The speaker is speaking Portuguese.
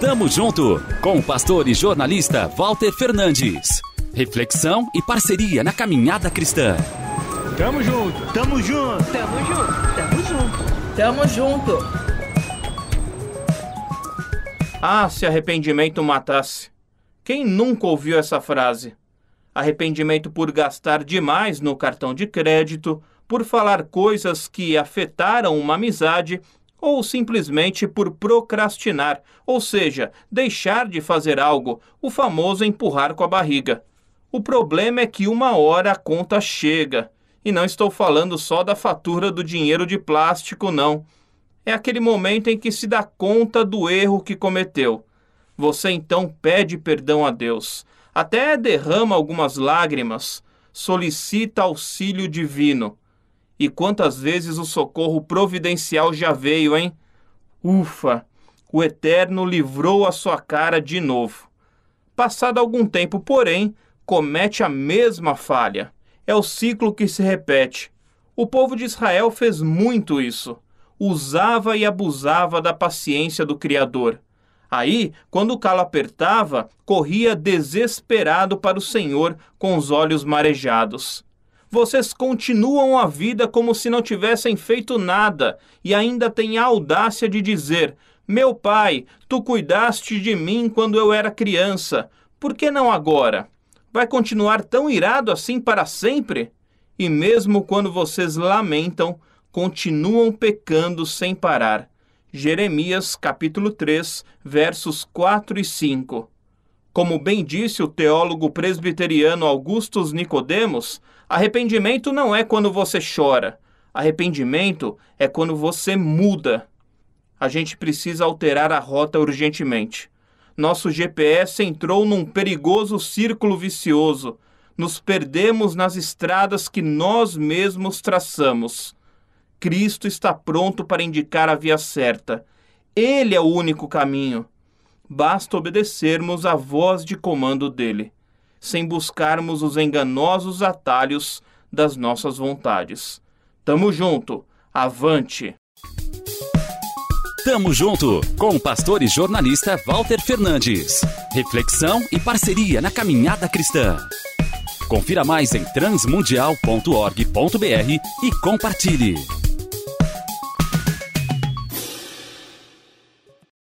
Tamo junto com o pastor e jornalista Walter Fernandes. Reflexão e parceria na caminhada cristã. Tamo junto, tamo junto, tamo junto, tamo junto, tamo junto. Ah, se arrependimento matasse. Quem nunca ouviu essa frase? Arrependimento por gastar demais no cartão de crédito, por falar coisas que afetaram uma amizade ou simplesmente por procrastinar, ou seja, deixar de fazer algo, o famoso empurrar com a barriga. O problema é que uma hora a conta chega. E não estou falando só da fatura do dinheiro de plástico, não. É aquele momento em que se dá conta do erro que cometeu. Você então pede perdão a Deus, até derrama algumas lágrimas, solicita auxílio divino. E quantas vezes o socorro providencial já veio, hein? Ufa! O Eterno livrou a sua cara de novo. Passado algum tempo, porém, comete a mesma falha. É o ciclo que se repete. O povo de Israel fez muito isso. Usava e abusava da paciência do Criador. Aí, quando o calo apertava, corria desesperado para o Senhor com os olhos marejados vocês continuam a vida como se não tivessem feito nada e ainda têm a audácia de dizer: Meu pai, tu cuidaste de mim quando eu era criança, por que não agora? Vai continuar tão irado assim para sempre? E mesmo quando vocês lamentam, continuam pecando sem parar. Jeremias capítulo 3, versos 4 e 5. Como bem disse o teólogo presbiteriano Augustus Nicodemos, arrependimento não é quando você chora. Arrependimento é quando você muda. A gente precisa alterar a rota urgentemente. Nosso GPS entrou num perigoso círculo vicioso. Nos perdemos nas estradas que nós mesmos traçamos. Cristo está pronto para indicar a via certa. Ele é o único caminho basta obedecermos à voz de comando dele, sem buscarmos os enganosos atalhos das nossas vontades. Tamo junto, avante! Tamo junto com o pastor e jornalista Walter Fernandes. Reflexão e parceria na caminhada cristã. Confira mais em transmundial.org.br e compartilhe.